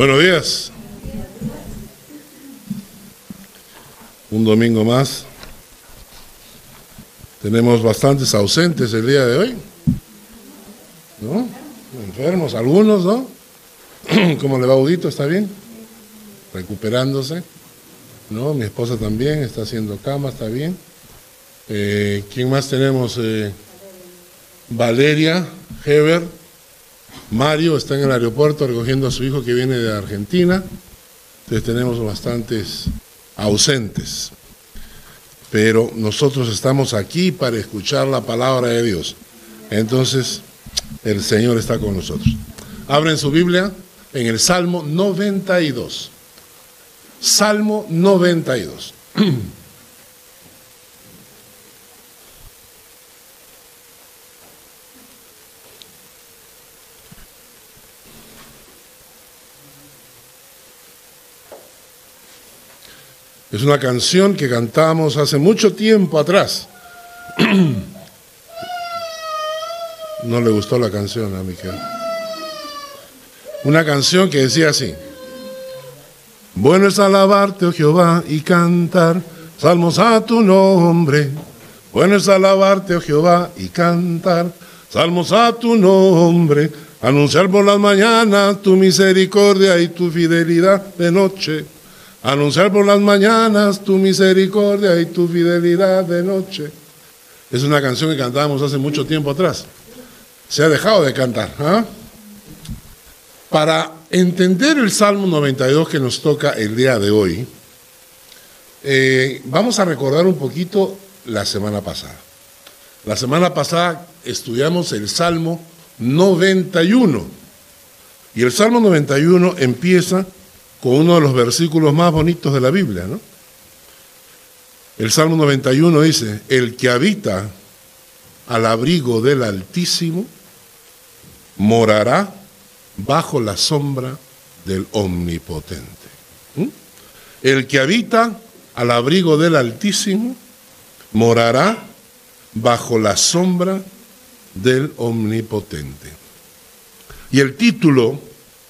Buenos días. Un domingo más. Tenemos bastantes ausentes el día de hoy. ¿No? Enfermos, algunos, ¿no? ¿Cómo le va Audito? ¿Está bien? Recuperándose. ¿No? Mi esposa también está haciendo cama, está bien. Eh, ¿Quién más tenemos? Eh, Valeria Heber. Mario está en el aeropuerto recogiendo a su hijo que viene de Argentina. Entonces tenemos bastantes ausentes. Pero nosotros estamos aquí para escuchar la palabra de Dios. Entonces, el Señor está con nosotros. Abren su Biblia en el Salmo 92. Salmo 92. Es una canción que cantamos hace mucho tiempo atrás. No le gustó la canción a Miquel. Una canción que decía así. Bueno es alabarte, oh Jehová, y cantar salmos a tu nombre. Bueno es alabarte, oh Jehová, y cantar salmos a tu nombre. Anunciar por las mañanas tu misericordia y tu fidelidad de noche Anunciar por las mañanas tu misericordia y tu fidelidad de noche. Es una canción que cantábamos hace mucho tiempo atrás. Se ha dejado de cantar. ¿ah? Para entender el Salmo 92 que nos toca el día de hoy, eh, vamos a recordar un poquito la semana pasada. La semana pasada estudiamos el Salmo 91. Y el Salmo 91 empieza con uno de los versículos más bonitos de la Biblia, ¿no? El Salmo 91 dice, el que habita al abrigo del Altísimo morará bajo la sombra del Omnipotente. ¿Mm? El que habita al abrigo del Altísimo morará bajo la sombra del Omnipotente. Y el título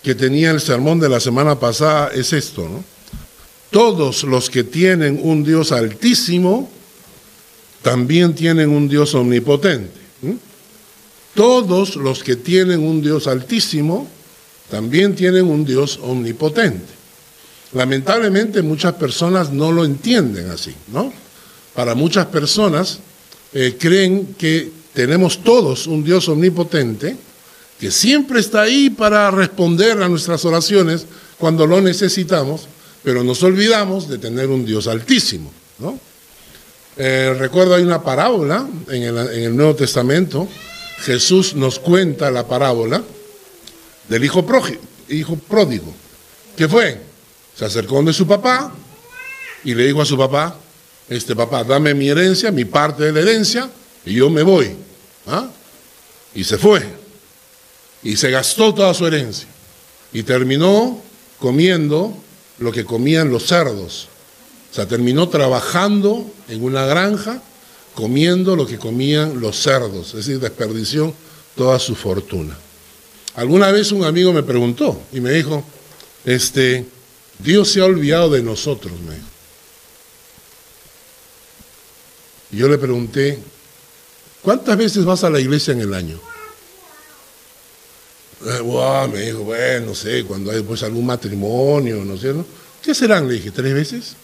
que tenía el sermón de la semana pasada es esto, ¿no? Todos los que tienen un Dios altísimo también tienen un Dios omnipotente. Todos los que tienen un Dios altísimo también tienen un Dios omnipotente. Lamentablemente muchas personas no lo entienden así, ¿no? Para muchas personas eh, creen que tenemos todos un Dios omnipotente, que siempre está ahí para responder a nuestras oraciones cuando lo necesitamos, pero nos olvidamos de tener un Dios altísimo. ¿no? Eh, recuerdo hay una parábola en el, Nuevo Testamento, Jesús nos cuenta la parábola del hijo, hijo pródigo. ¿Qué fue? Se acercó donde su papá y le dijo a su papá, este papá, dame mi herencia, mi parte de la herencia, y yo me voy. ¿Ah? Y se fue y se gastó toda su herencia y terminó comiendo lo que comían los cerdos. O sea, terminó trabajando en una granja comiendo lo que comían los cerdos, es decir, desperdició toda su fortuna. Alguna vez un amigo me preguntó y me dijo, este, Dios se ha olvidado de nosotros, me dijo. Y yo le pregunté, ¿cuántas veces vas a la iglesia en el año? Me dijo, bueno, no sé, cuando hay pues algún matrimonio, ¿no es cierto? ¿Qué serán? Le dije, ¿tres veces?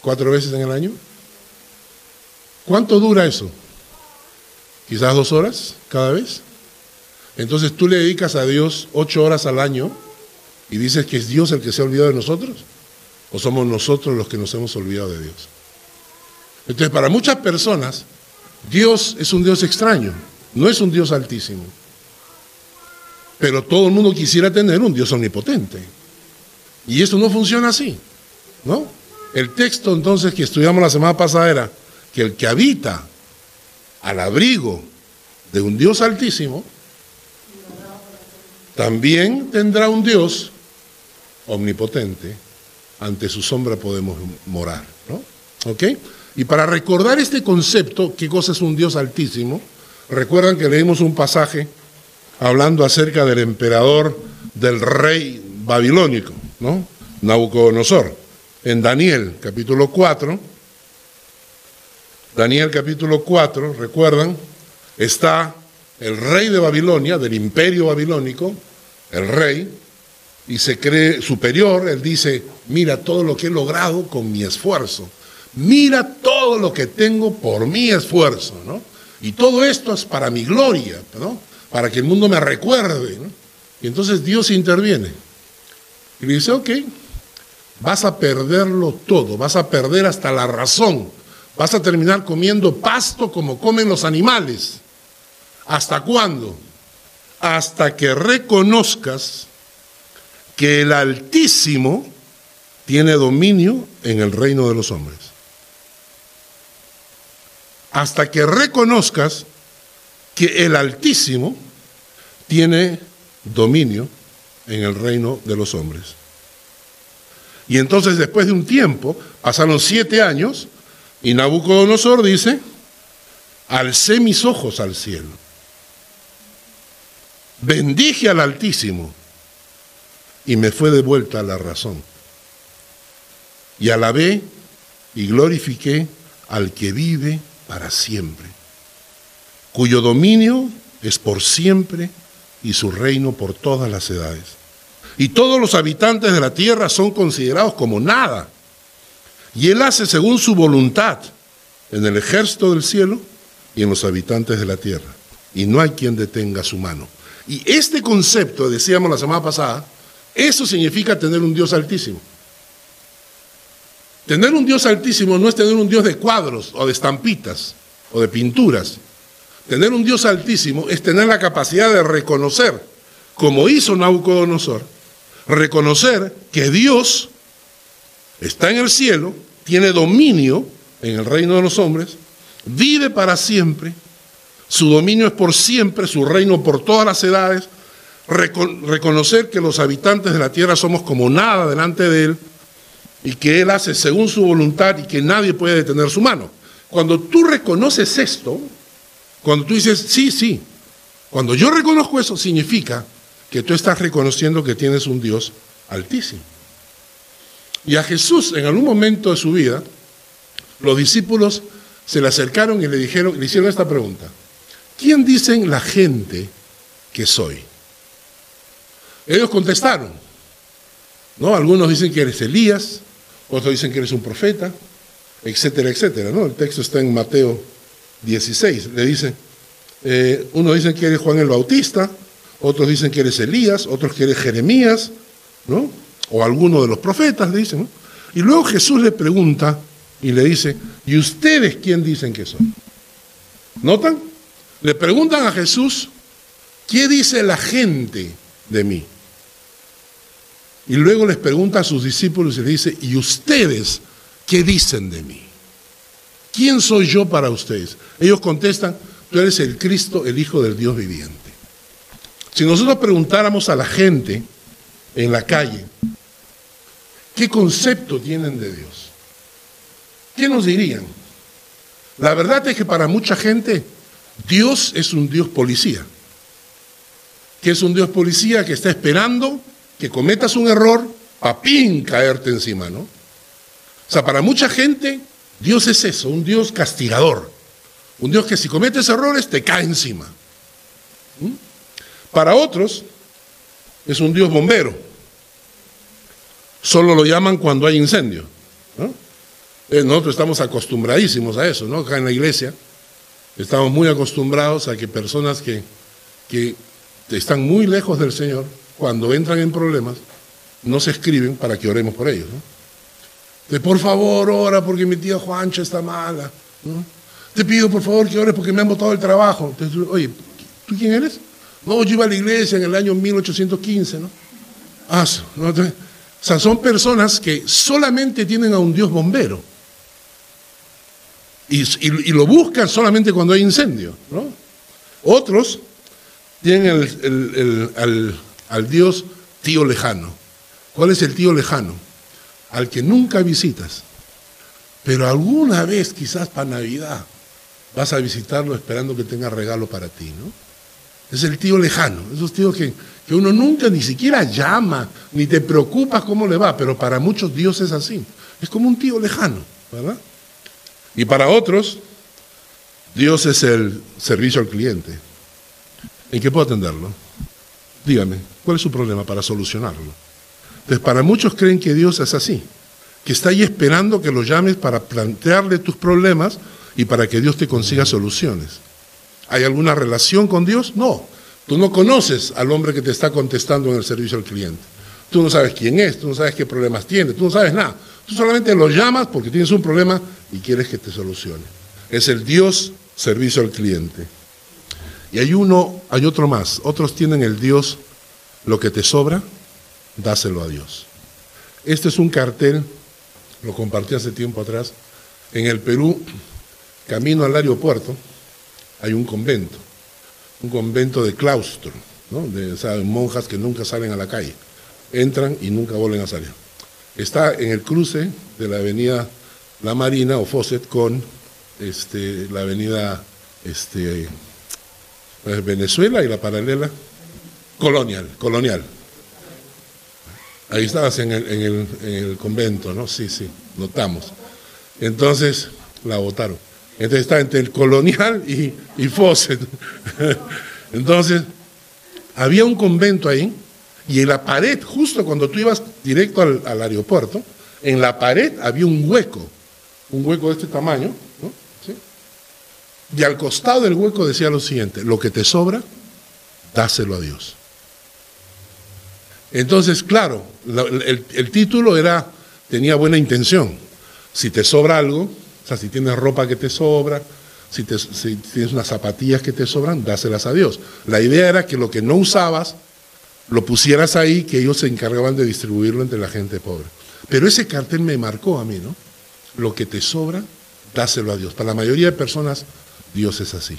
¿Cuatro veces en el año? ¿Cuánto dura eso? Quizás dos horas cada vez. Entonces tú le dedicas a Dios ocho horas al año y dices que es Dios el que se ha olvidado de nosotros. ¿O somos nosotros los que nos hemos olvidado de Dios? Entonces, para muchas personas, Dios es un Dios extraño, no es un Dios altísimo. Pero todo el mundo quisiera tener un Dios omnipotente. Y eso no funciona así, ¿no? El texto entonces que estudiamos la semana pasada era que el que habita al abrigo de un Dios altísimo, también tendrá un Dios omnipotente, ante su sombra podemos morar, ¿no? ¿Ok? Y para recordar este concepto, qué cosa es un Dios altísimo, recuerdan que leímos un pasaje hablando acerca del emperador, del rey babilónico, ¿no? Nabucodonosor. En Daniel, capítulo 4, Daniel capítulo 4, recuerdan, está el rey de Babilonia, del imperio babilónico, el rey, y se cree superior, él dice, mira todo lo que he logrado con mi esfuerzo, mira todo lo que tengo por mi esfuerzo, ¿no? Y todo esto es para mi gloria, ¿no? Para que el mundo me recuerde. Y entonces Dios interviene. Y le dice, ok, vas a perderlo todo, vas a perder hasta la razón, vas a terminar comiendo pasto como comen los animales. ¿Hasta cuándo? Hasta que reconozcas que el Altísimo tiene dominio en el reino de los hombres. Hasta que reconozcas que el Altísimo tiene dominio en el reino de los hombres. Y entonces después de un tiempo, pasaron siete años, y Nabucodonosor dice, alcé mis ojos al cielo, bendije al Altísimo, y me fue devuelta la razón. Y alabé y glorifiqué al que vive para siempre, cuyo dominio es por siempre y su reino por todas las edades. Y todos los habitantes de la tierra son considerados como nada. Y Él hace según su voluntad en el ejército del cielo y en los habitantes de la tierra. Y no hay quien detenga su mano. Y este concepto, decíamos la semana pasada, eso significa tener un Dios altísimo. Tener un Dios altísimo no es tener un Dios de cuadros o de estampitas o de pinturas. Tener un Dios altísimo es tener la capacidad de reconocer, como hizo Nabucodonosor, reconocer que Dios está en el cielo, tiene dominio en el reino de los hombres, vive para siempre, su dominio es por siempre, su reino por todas las edades, reconocer que los habitantes de la tierra somos como nada delante de Él y que Él hace según su voluntad y que nadie puede detener su mano. Cuando tú reconoces esto, cuando tú dices, sí, sí, cuando yo reconozco eso, significa que tú estás reconociendo que tienes un Dios altísimo. Y a Jesús, en algún momento de su vida, los discípulos se le acercaron y le dijeron, le hicieron esta pregunta: ¿Quién dicen la gente que soy? Ellos contestaron. ¿no? Algunos dicen que eres Elías, otros dicen que eres un profeta, etcétera, etcétera. ¿no? El texto está en Mateo 16. Le dice, eh, unos dicen que eres Juan el Bautista, otros dicen que eres Elías, otros que eres Jeremías, ¿no? O alguno de los profetas, le dicen. Y luego Jesús le pregunta y le dice, ¿y ustedes quién dicen que son? ¿Notan? Le preguntan a Jesús, ¿qué dice la gente de mí? Y luego les pregunta a sus discípulos y les dice, ¿y ustedes qué dicen de mí? ¿Quién soy yo para ustedes? Ellos contestan, tú eres el Cristo, el Hijo del Dios viviente. Si nosotros preguntáramos a la gente en la calle, ¿qué concepto tienen de Dios? ¿Qué nos dirían? La verdad es que para mucha gente Dios es un Dios policía, que es un Dios policía que está esperando que cometas un error, papín, caerte encima, ¿no? O sea, para mucha gente Dios es eso, un Dios castigador, un Dios que si cometes errores te cae encima. ¿Mm? Para otros es un Dios bombero, solo lo llaman cuando hay incendio. Eh, nosotros estamos acostumbradísimos a eso, ¿no? Acá en la iglesia estamos muy acostumbrados a que personas que, que están muy lejos del Señor, cuando entran en problemas, no se escriben para que oremos por ellos. De por favor, ora porque mi tía Juancha está mala. Te pido por favor que ores porque me han botado el trabajo. Oye, ¿tú quién eres? No, yo iba a la iglesia en el año 1815, ¿no? Ah, ¿no? o sea, son personas que solamente tienen a un Dios bombero. Y, lo buscan solamente cuando hay incendio, ¿no? Otros tienen al Dios tío lejano. ¿Cuál es el tío lejano? Al que nunca visitas, pero alguna vez, quizás para Navidad, vas a visitarlo esperando que tenga regalo para ti, ¿no? Es el tío lejano, esos tíos que, que uno nunca ni siquiera llama, ni te preocupas cómo le va, pero para muchos Dios es así. Es como un tío lejano, ¿verdad? Y para otros, Dios es el servicio al cliente. ¿En qué puedo atenderlo? Dígame, ¿cuál es su problema para solucionarlo? Entonces, para muchos creen que Dios es así, que está ahí esperando que lo llames para plantearle tus problemas y para que Dios te consiga soluciones. ¿Hay alguna relación con Dios? No. Tú no conoces al hombre que te está contestando en el servicio al cliente. Tú no sabes quién es, tú no sabes qué problemas tiene, tú no sabes nada. Tú solamente lo llamas porque tienes un problema y quieres que te solucione. Es el Dios servicio al cliente. Y hay uno, hay otro más. Otros tienen el Dios, lo que te sobra, dáselo a Dios. Este es un cartel, lo compartí hace tiempo atrás. En el Perú, camino al aeropuerto, hay un convento, un convento de claustro, de monjas que nunca salen a la calle, entran y nunca vuelven a salir. Está en el cruce de la avenida La Marina o Fosset con este, la avenida este, pues, Venezuela y la paralela Colonial, Colonial. Ahí estabas en el, en el, convento, ¿no? Sí, sí, notamos. Entonces la votaron. Entonces está entre el colonial y, y. Entonces, había un convento ahí y en la pared, justo cuando tú ibas directo al, aeropuerto, en la pared había un hueco, un hueco de este tamaño, ¿no? ¿Sí? y al costado del hueco decía lo siguiente, lo que te sobra, dáselo a Dios. Entonces, claro, el, título era, tenía buena intención. Si te sobra algo, o sea, si tienes ropa que te sobra, si, tienes unas zapatillas que te sobran, dáselas a Dios. La idea era que lo que no usabas, lo pusieras ahí, que ellos se encargaban de distribuirlo entre la gente pobre. Pero ese cartel me marcó a mí, ¿no? Lo que te sobra, dáselo a Dios. Para la mayoría de personas, Dios es así.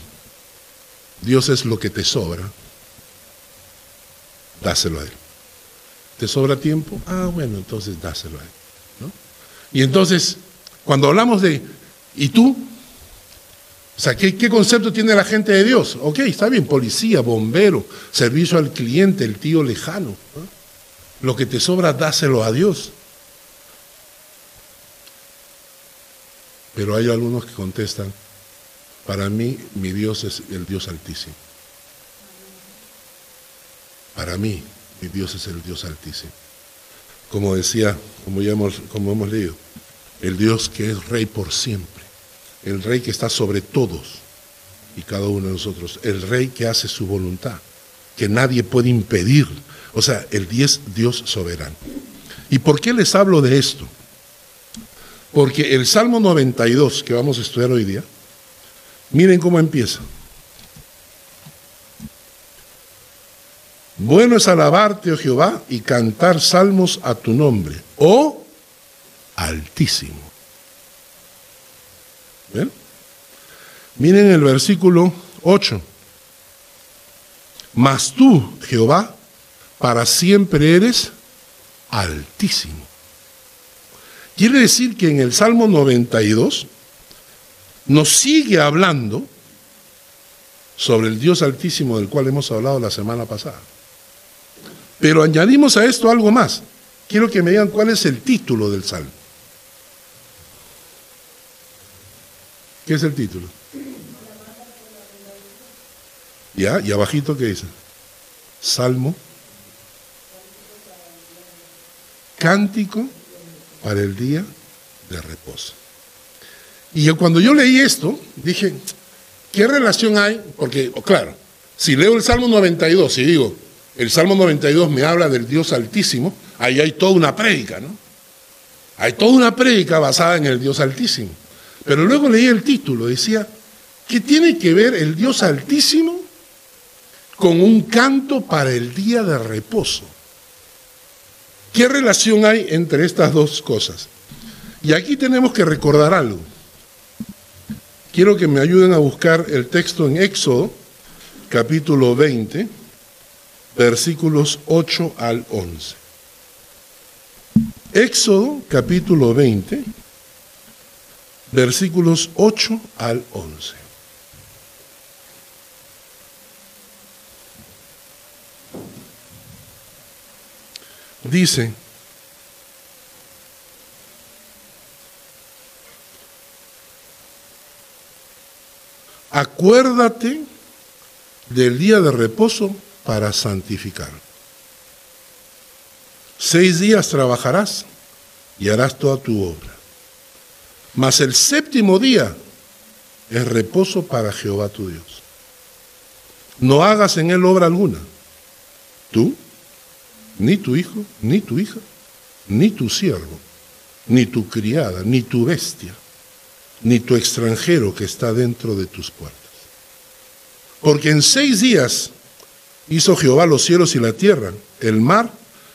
Dios es lo que te sobra, dáselo a Él. ¿Te sobra tiempo? Ah, bueno, entonces dáselo a Él. Y entonces cuando hablamos de, ¿y tú? O sea, ¿qué, concepto tiene la gente de Dios? Ok, está bien, policía, bombero, servicio al cliente, el tío lejano. Lo que te sobra, dáselo a Dios. Pero hay algunos que contestan, para mí mi Dios es el Dios altísimo. Para mí mi Dios es el Dios altísimo. Como decía, como hemos, como hemos leído, el Dios que es rey por siempre, el rey que está sobre todos y cada uno de nosotros, el rey que hace su voluntad, que nadie puede impedir, o sea, el Dios, Dios soberano. ¿Y por qué les hablo de esto? Porque el Salmo 92 que vamos a estudiar hoy día, miren cómo empieza. Bueno es alabarte, oh Jehová, y cantar salmos a tu nombre. Oh altísimo. Miren el versículo 8. Mas tú, Jehová, para siempre eres altísimo. Quiere decir que en el Salmo 92 nos sigue hablando sobre el Dios altísimo del cual hemos hablado la semana pasada. Pero añadimos a esto algo más. Quiero que me digan cuál es el título del Salmo. ¿Qué es el título? Ya, y abajito, ¿qué dice? Salmo. Cántico para el día de reposo. Y cuando yo leí esto, dije, ¿qué relación hay? Porque, oh, claro, si leo el Salmo 92 y digo, el Salmo 92 me habla del Dios Altísimo, ahí hay toda una prédica, ¿no? Hay toda una prédica basada en el Dios Altísimo. Pero luego leí el título, decía, ¿qué tiene que ver el Dios Altísimo con un canto para el día de reposo? ¿Qué relación hay entre estas dos cosas? Y aquí tenemos que recordar algo. Quiero que me ayuden a buscar el texto en Éxodo, capítulo 20, versículos 8 al 11. Éxodo capítulo 20, versículos 8 al 11. Dice, acuérdate del día de reposo para santificarlo. Seis días trabajarás y harás toda tu obra. Mas el séptimo día es reposo para Jehová tu Dios. No hagas en él obra alguna. Tú, ni tu hijo, ni tu hija, ni tu siervo, ni tu criada, ni tu bestia, ni tu extranjero que está dentro de tus puertas. Porque en seis días hizo Jehová los cielos y la tierra, el mar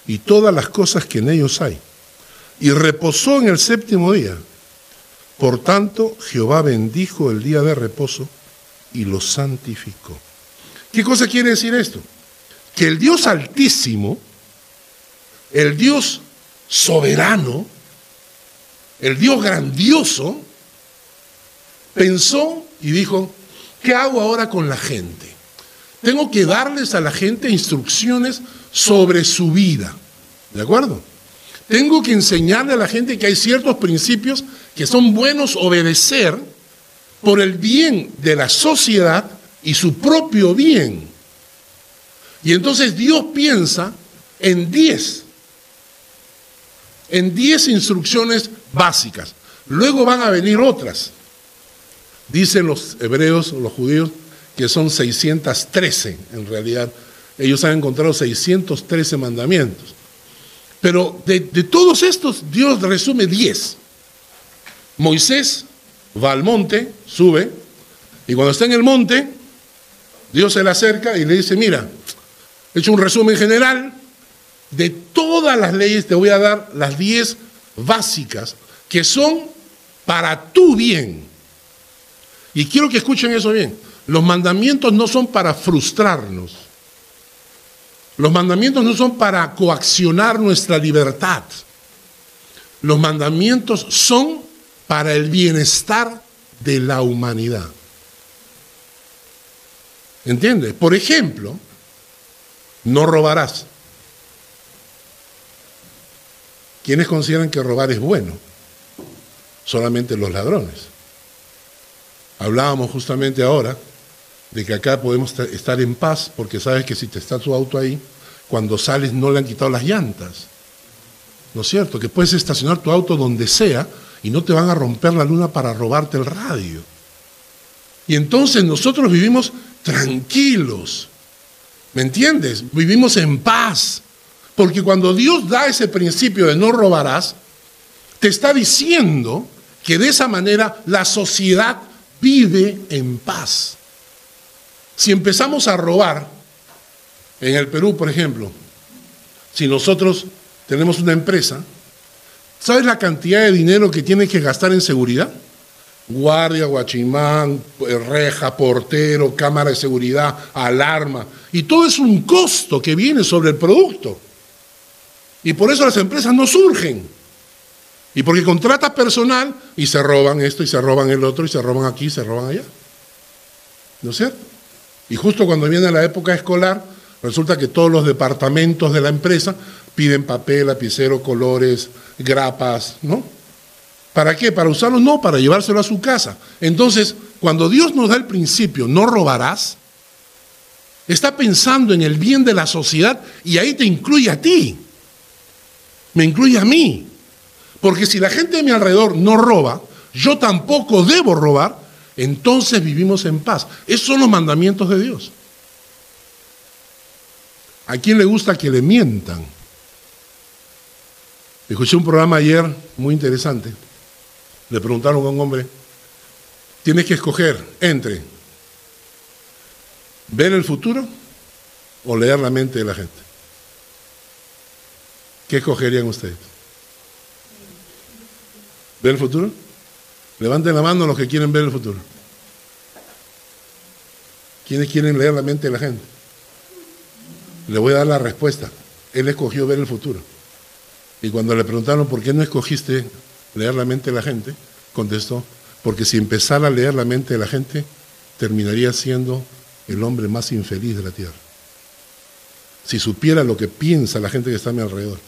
y todas las cosas que en ellos hay. Y reposó en el séptimo día. Por tanto, Jehová bendijo el día de reposo y lo santificó. ¿Qué cosa quiere decir esto? Que el Dios altísimo, el Dios soberano, el Dios grandioso, pensó y dijo, ¿qué hago ahora con la gente? Tengo que darles a la gente instrucciones sobre su vida. ¿De acuerdo? Tengo que enseñarle a la gente que hay ciertos principios que son buenos obedecer por el bien de la sociedad y su propio bien. Y entonces Dios piensa en diez, en diez instrucciones básicas. Luego van a venir otras. Dicen los hebreos, los judíos, que son 613 en realidad. Ellos han encontrado 613 mandamientos. Pero de, todos estos, Dios resume 10. Moisés va al monte, sube, y cuando está en el monte, Dios se le acerca y le dice, mira, he hecho un resumen general de todas las leyes, te voy a dar las 10 básicas que son para tu bien. Y quiero que escuchen eso bien. Los mandamientos no son para frustrarnos. Los mandamientos no son para coaccionar nuestra libertad. Los mandamientos son para el bienestar de la humanidad. ¿Entiendes? Por ejemplo, no robarás. ¿Quiénes consideran que robar es bueno? Solamente los ladrones. Hablábamos justamente ahora de que acá podemos estar en paz porque sabes que si te está tu auto ahí, cuando sales no le han quitado las llantas. ¿No es cierto? Que puedes estacionar tu auto donde sea y no te van a romper la luna para robarte el radio. Y entonces nosotros vivimos tranquilos. ¿Me entiendes? Vivimos en paz. Porque cuando Dios da ese principio de no robarás, te está diciendo que de esa manera la sociedad vive en paz. Si empezamos a robar, en el Perú, por ejemplo, si nosotros tenemos una empresa, ¿sabes la cantidad de dinero que tiene que gastar en seguridad? Guardia, guachimán, reja, portero, cámara de seguridad, alarma. Y todo es un costo que viene sobre el producto. Y por eso las empresas no surgen. Y porque contratas personal y se roban esto y se roban el otro y se roban aquí y se roban allá. ¿No es cierto? Y justo cuando viene la época escolar, resulta que todos los departamentos de la empresa piden papel, lapicero, colores, grapas, ¿no? ¿Para qué? ¿Para usarlo? No, para llevárselo a su casa. Entonces, cuando Dios nos da el principio, no robarás, está pensando en el bien de la sociedad y ahí te incluye a ti. Me incluye a mí. Porque si la gente de mi alrededor no roba, yo tampoco debo robar, entonces vivimos en paz. Esos son los mandamientos de Dios. ¿A quién le gusta que le mientan? Escuché un programa ayer muy interesante. Le preguntaron a un hombre, tienes que escoger entre ver el futuro o leer la mente de la gente. ¿Qué escogerían ustedes? ¿Ver el futuro? Levanten la mano los que quieren ver el futuro. ¿Quiénes quieren leer la mente de la gente? Le voy a dar la respuesta. Él escogió ver el futuro. Y cuando le preguntaron por qué no escogiste leer la mente de la gente, contestó, porque si empezara a leer la mente de la gente, terminaría siendo el hombre más infeliz de la tierra. Si supiera lo que piensa la gente que está a mi alrededor.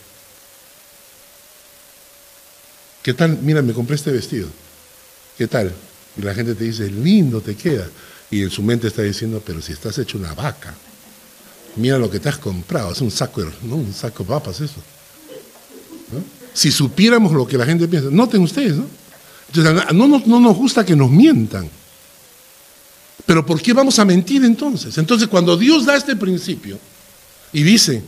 ¿Qué tal? Mira, me compré este vestido. ¿Qué tal? Y la gente te dice, lindo te queda. Y en su mente está diciendo, pero si estás hecho una vaca, mira lo que te has comprado, es un saco, ¿no? Un saco de papas eso. Si supiéramos lo que la gente piensa, noten ustedes, ¿no? no, no nos gusta que nos mientan. Pero ¿por qué vamos a mentir entonces? Entonces cuando Dios da este principio y dice,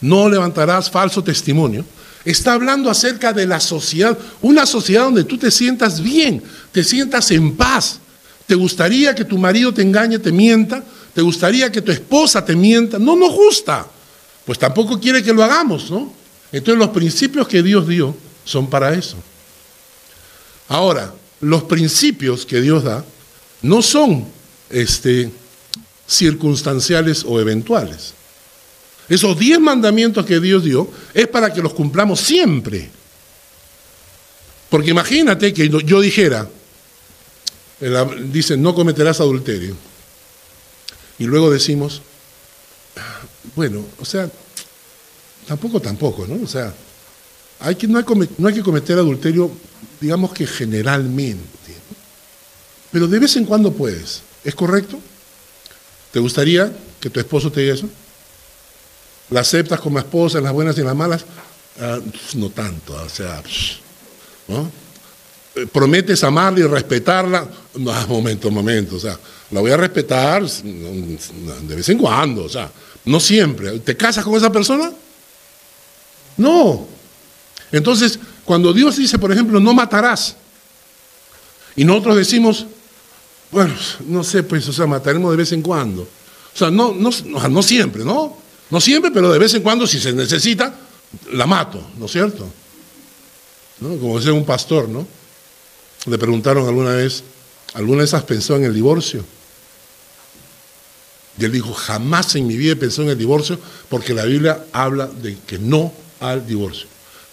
no levantarás falso testimonio, está hablando acerca de la sociedad, una sociedad donde tú te sientas bien, te sientas en paz. ¿Te gustaría que tu marido te engañe, te mienta? ¿Te gustaría que tu esposa te mienta? No nos gusta. Pues tampoco quiere que lo hagamos, ¿no? Entonces los principios que Dios dio son para eso. Ahora, los principios que Dios da no son este, circunstanciales o eventuales. Esos diez mandamientos que Dios dio es para que los cumplamos siempre. Porque imagínate que yo dijera, dice, no cometerás adulterio. Y luego decimos, bueno, o sea, tampoco, tampoco, ¿no? O sea, hay que, no, hay, no hay que cometer adulterio, digamos que generalmente. Pero de vez en cuando puedes. ¿Es correcto? ¿Te gustaría que tu esposo te diga eso? ¿La aceptas como esposa en las buenas y en las malas? Ah, no tanto, o sea, ¿no? Eh, ¿Prometes amarla y respetarla? No, momento, momento, o sea, la voy a respetar de vez en cuando, o sea, no siempre. ¿Te casas con esa persona? No. Entonces, cuando Dios dice, por ejemplo, no matarás, y nosotros decimos, bueno, no sé, pues, o sea, mataremos de vez en cuando. O sea, no, no, no siempre, ¿no? No siempre, pero de vez en cuando, si se necesita, la mato, ¿no es cierto? Como decía un pastor, ¿no? Le preguntaron alguna vez, ¿alguna vez has pensado en el divorcio? Y él dijo, jamás en mi vida he pensado en el divorcio porque la Biblia habla de que no al divorcio.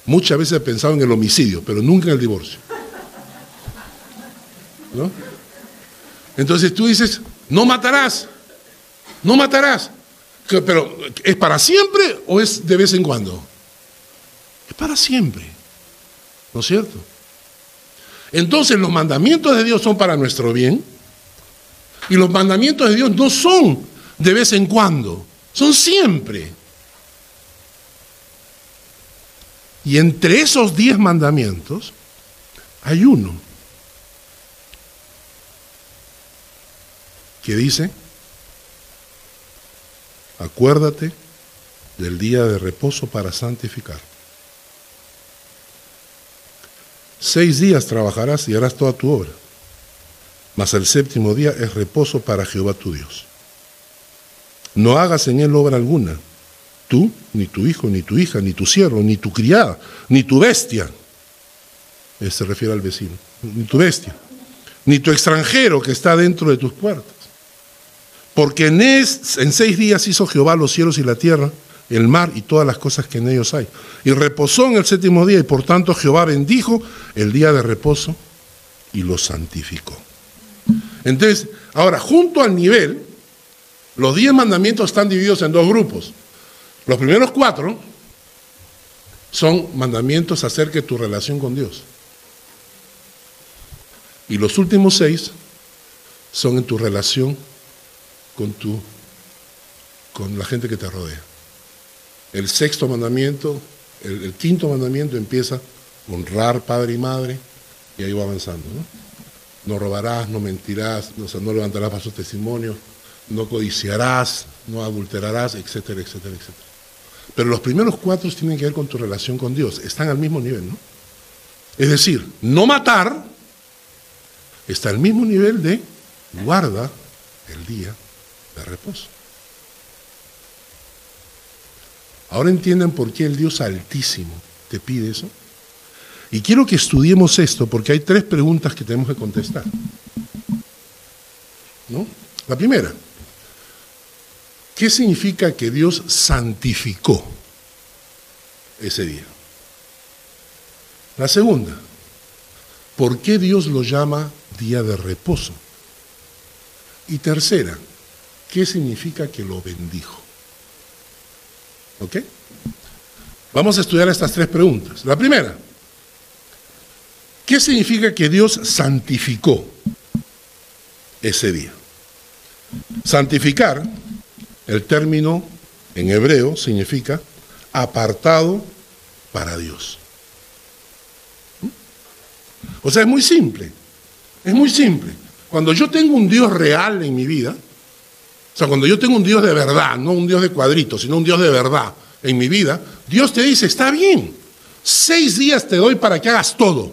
Muchas veces he pensado en el homicidio, pero nunca en el divorcio. ¿No? Entonces tú dices, no matarás, no matarás. Pero, ¿es para siempre o es de vez en cuando? Es para siempre. ¿No es cierto? Entonces los mandamientos de Dios son para nuestro bien y los mandamientos de Dios no son de vez en cuando, son siempre. Y entre esos diez mandamientos hay uno que dice, acuérdate del día de reposo para santificar. Seis días trabajarás y harás toda tu obra, mas el séptimo día es reposo para Jehová tu Dios. No hagas en él obra alguna, tú, ni tu hijo, ni tu hija, ni tu siervo, ni tu criada, ni tu bestia. se refiere al vecino, ni tu bestia, ni tu extranjero que está dentro de tus puertas. Porque en, en seis días hizo Jehová los cielos y la tierra, el mar y todas las cosas que en ellos hay. Y reposó en el séptimo día y por tanto Jehová bendijo el día de reposo y lo santificó. Entonces, ahora, junto al nivel, los diez mandamientos están divididos en dos grupos. Los primeros cuatro son mandamientos acerca de tu relación con Dios. Y los últimos seis son en tu relación con tu con la gente que te rodea. El sexto mandamiento, el, quinto mandamiento empieza honrar padre y madre y ahí va avanzando. No, no robarás, no mentirás, no, no levantarás falsos testimonios, no codiciarás, no adulterarás, etcétera, etcétera, etcétera. Pero los primeros cuatro tienen que ver con tu relación con Dios, están al mismo nivel, ¿no? Es decir, no matar está al mismo nivel de guarda el día de reposo. Ahora entienden por qué el Dios Altísimo te pide eso. Y quiero que estudiemos esto porque hay tres preguntas que tenemos que contestar. ¿No? La primera, ¿qué significa que Dios santificó ese día? La segunda, ¿por qué Dios lo llama día de reposo? Y tercera, ¿qué significa que lo bendijo? ¿Ok? Vamos a estudiar estas tres preguntas. La primera, ¿Qué significa que Dios santificó ese día? Santificar, el término en hebreo significa apartado para Dios. O sea, es muy simple. Es muy simple. Cuando yo tengo un Dios real en mi vida, o sea, cuando yo tengo un Dios de verdad, no un Dios de cuadritos, sino un Dios de verdad en mi vida, Dios te dice, está bien, seis días te doy para que hagas todo,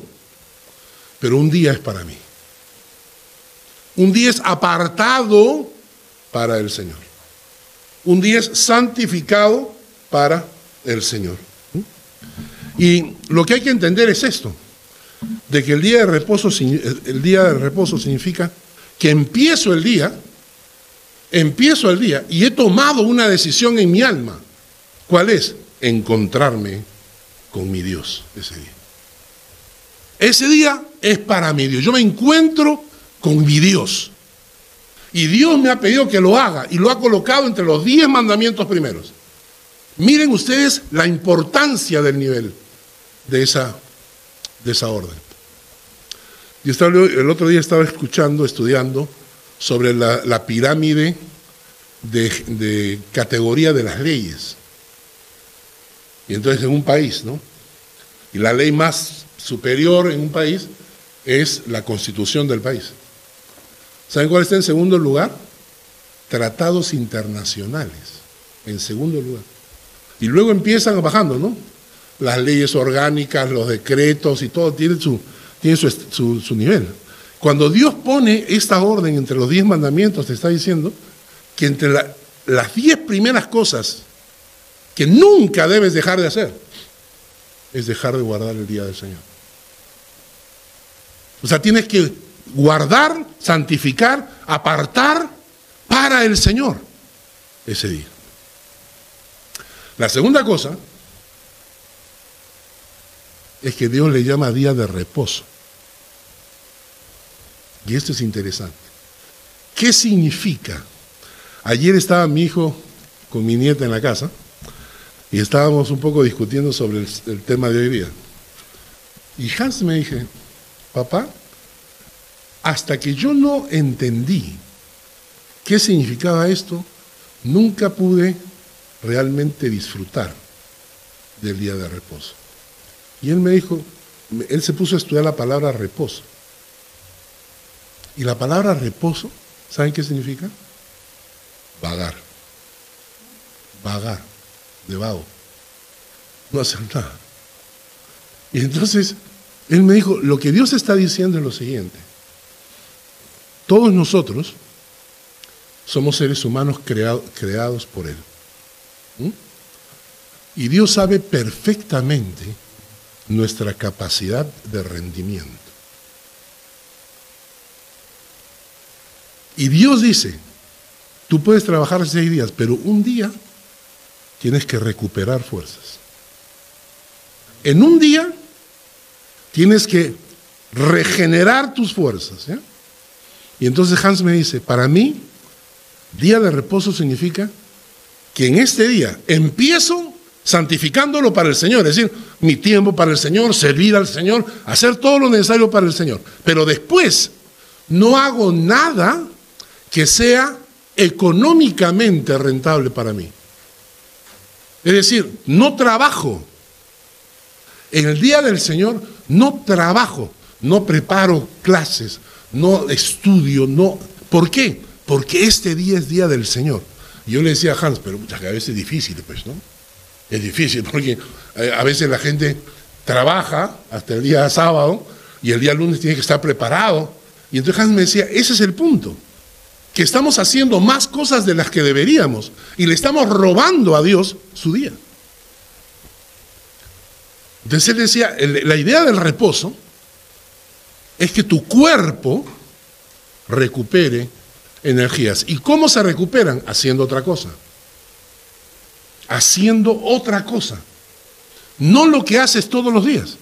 pero un día es para mí. Un día es apartado para el Señor. Un día es santificado para el Señor. Y lo que hay que entender es esto, de que el día de reposo, el día de reposo significa que empiezo el día, empiezo el día y he tomado una decisión en mi alma. ¿Cuál es? Encontrarme con mi Dios ese día. Ese día es para mi Dios. Yo me encuentro con mi Dios. Y Dios me ha pedido que lo haga y lo ha colocado entre los diez mandamientos primeros. Miren ustedes la importancia del nivel de esa, de esa orden. Yo estaba, el otro día estaba escuchando, estudiando sobre la, pirámide de, categoría de las leyes. Y entonces en un país, ¿no? Y la ley más superior en un país es la constitución del país. ¿Saben cuál está en segundo lugar? Tratados internacionales, en segundo lugar. Y luego empiezan bajando, ¿no? Las leyes orgánicas, los decretos y todo tiene su, tiene su, su nivel. Cuando Dios pone esta orden entre los diez mandamientos, te está diciendo que entre las diez primeras cosas que nunca debes dejar de hacer es dejar de guardar el día del Señor. O sea, tienes que guardar, santificar, apartar para el Señor ese día. La segunda cosa es que Dios le llama día de reposo. Y esto es interesante. ¿Qué significa? Ayer estaba mi hijo con mi nieta en la casa y estábamos un poco discutiendo sobre el, tema de hoy día. Y Hans me dije, papá, hasta que yo no entendí qué significaba esto, nunca pude realmente disfrutar del día de reposo. Y él me dijo, él se puso a estudiar la palabra reposo. Y la palabra reposo, ¿saben qué significa? Vagar. Vagar, de. No hacer nada. Y entonces, él me dijo, lo que Dios está diciendo es lo siguiente. Todos nosotros somos seres humanos creados por Él. ¿Mm? Y Dios sabe perfectamente nuestra capacidad de rendimiento. Y Dios dice, tú puedes trabajar seis días, pero un día tienes que recuperar fuerzas. En un día tienes que regenerar tus fuerzas. ¿ya? Y entonces Hans me dice, para mí, día de reposo significa que en este día empiezo santificándolo para el Señor, es decir, mi tiempo para el Señor, servir al Señor, hacer todo lo necesario para el Señor. Pero después no hago nada que sea económicamente rentable para mí. Es decir, no trabajo. En el día del Señor no trabajo, no preparo clases, no estudio, no... ¿Por qué? Porque este día es día del Señor. Yo le decía a Hans, pero muchas veces es difícil, pues, ¿no? Es difícil porque eh, a veces la gente trabaja hasta el día sábado y el día lunes tiene que estar preparado. Y entonces Hans me decía, ese es el punto, que estamos haciendo más cosas de las que deberíamos y le estamos robando a Dios su día. Entonces él decía, la idea del reposo es que tu cuerpo recupere energías. ¿Y cómo se recuperan? Haciendo otra cosa. Haciendo otra cosa. No lo que haces todos los días.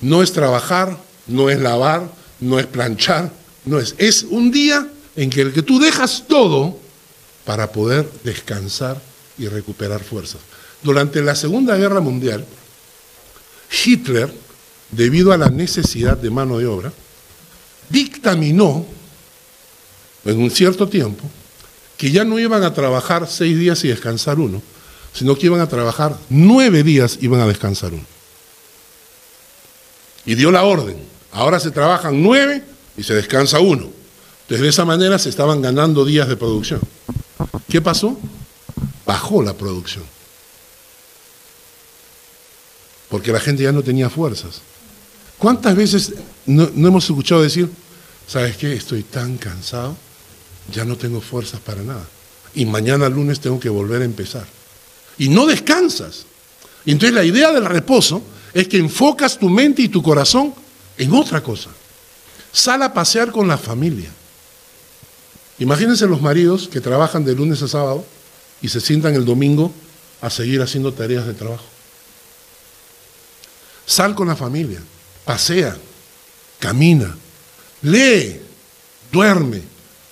No es trabajar, no es lavar, no es planchar, no es. Es un día en que el que tú dejas todo para poder descansar y recuperar fuerzas. Durante la Segunda Guerra Mundial, Hitler debido a la necesidad de mano de obra, dictaminó en un cierto tiempo que ya no iban a trabajar seis días y descansar uno, sino que iban a trabajar nueve días y iban a descansar uno. Y dio la orden. Ahora se trabajan nueve y se descansa uno. Entonces de esa manera se estaban ganando días de producción. ¿Qué pasó? Bajó la producción. Porque la gente ya no tenía fuerzas. ¿Cuántas veces no, hemos escuchado decir, ¿sabes qué? Estoy tan cansado, ya no tengo fuerzas para nada. Y mañana lunes tengo que volver a empezar. Y no descansas. Y entonces la idea del reposo es que enfocas tu mente y tu corazón en otra cosa. Sal a pasear con la familia. Imagínense los maridos que trabajan de lunes a sábado y se sientan el domingo a seguir haciendo tareas de trabajo. Sal con la familia, pasea, camina, lee, duerme,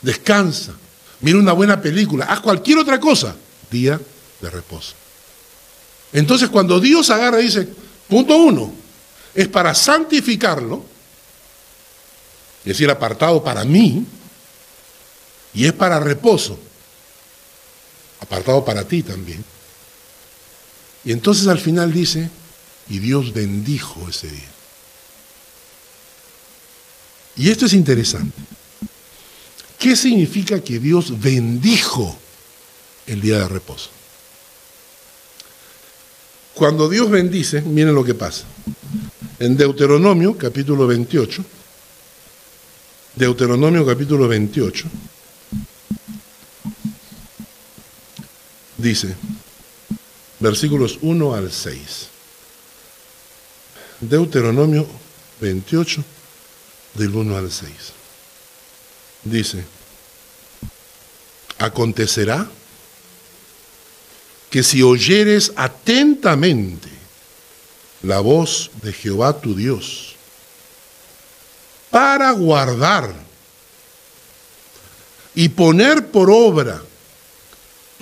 descansa, mira una buena película, haz cualquier otra cosa. Día de reposo. Entonces cuando Dios agarra y dice, punto uno, es para santificarlo, es decir, apartado para mí, y es para reposo, apartado para ti también. Y entonces al final dice, y Dios bendijo ese día. Y esto es interesante. ¿Qué significa que Dios bendijo el día de reposo? Cuando Dios bendice, miren lo que pasa. En Deuteronomio capítulo 28, Deuteronomio capítulo 28, dice, versículos 1 al 6. Deuteronomio 28, del 1 al 6. Dice, acontecerá que si oyeres atentamente la voz de Jehová tu Dios, para guardar y poner por obra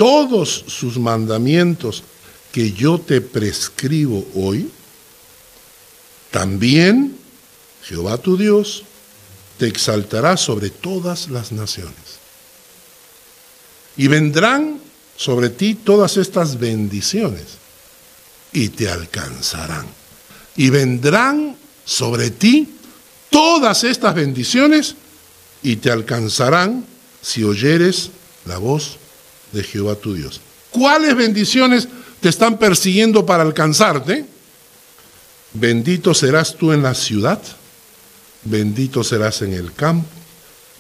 todos sus mandamientos que yo te prescribo hoy, también Jehová tu Dios te exaltará sobre todas las naciones. Y vendrán sobre ti todas estas bendiciones y te alcanzarán. Y vendrán sobre ti todas estas bendiciones y te alcanzarán si oyeres la voz de Jehová tu Dios. ¿Cuáles bendiciones te están persiguiendo para alcanzarte? Bendito serás tú en la ciudad, bendito serás en el campo,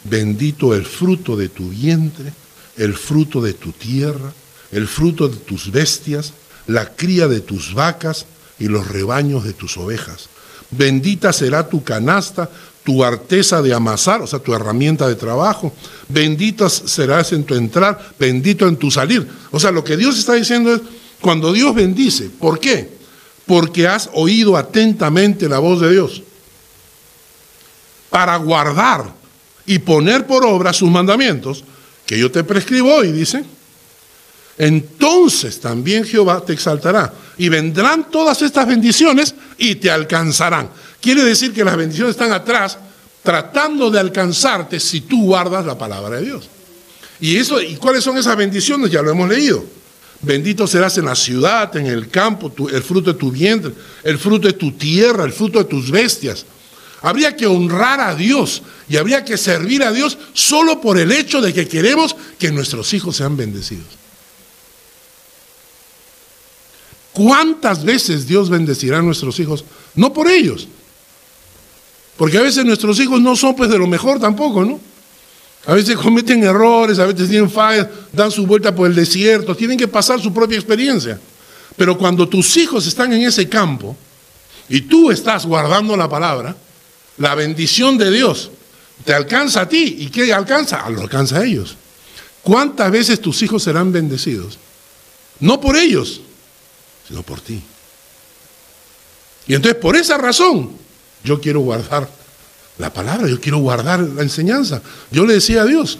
bendito el fruto de tu vientre, el fruto de tu tierra, el fruto de tus bestias, la cría de tus vacas y los rebaños de tus ovejas. Bendita será tu canasta, tu arteza de amasar, o sea, tu herramienta de trabajo. Bendita serás en tu entrar, bendito en tu salir. O sea, lo que Dios está diciendo es, cuando Dios bendice, ¿por qué? Porque has oído atentamente la voz de Dios. Para guardar y poner por obra sus mandamientos, que yo te prescribo hoy, dice. Entonces también Jehová te exaltará y vendrán todas estas bendiciones y te alcanzarán. Quiere decir que las bendiciones están atrás tratando de alcanzarte si tú guardas la palabra de Dios. ¿Y, eso, ¿Y cuáles son esas bendiciones? Ya lo hemos leído. Bendito serás en la ciudad, en el campo, el fruto de tu vientre, el fruto de tu tierra, el fruto de tus bestias. Habría que honrar a Dios y habría que servir a Dios solo por el hecho de que queremos que nuestros hijos sean bendecidos. ¿Cuántas veces Dios bendecirá a nuestros hijos? No por ellos. Porque a veces nuestros hijos no son pues de lo mejor tampoco, ¿no? A veces cometen errores, a veces tienen fallas, dan su vuelta por el desierto, tienen que pasar su propia experiencia. Pero cuando tus hijos están en ese campo y tú estás guardando la palabra, la bendición de Dios te alcanza a ti. ¿Y qué alcanza? Lo alcanza a ellos. ¿Cuántas veces tus hijos serán bendecidos? No por ellos, sino por ti. Y entonces por esa razón yo quiero guardar la palabra, yo quiero guardar la enseñanza. Yo le decía a Dios,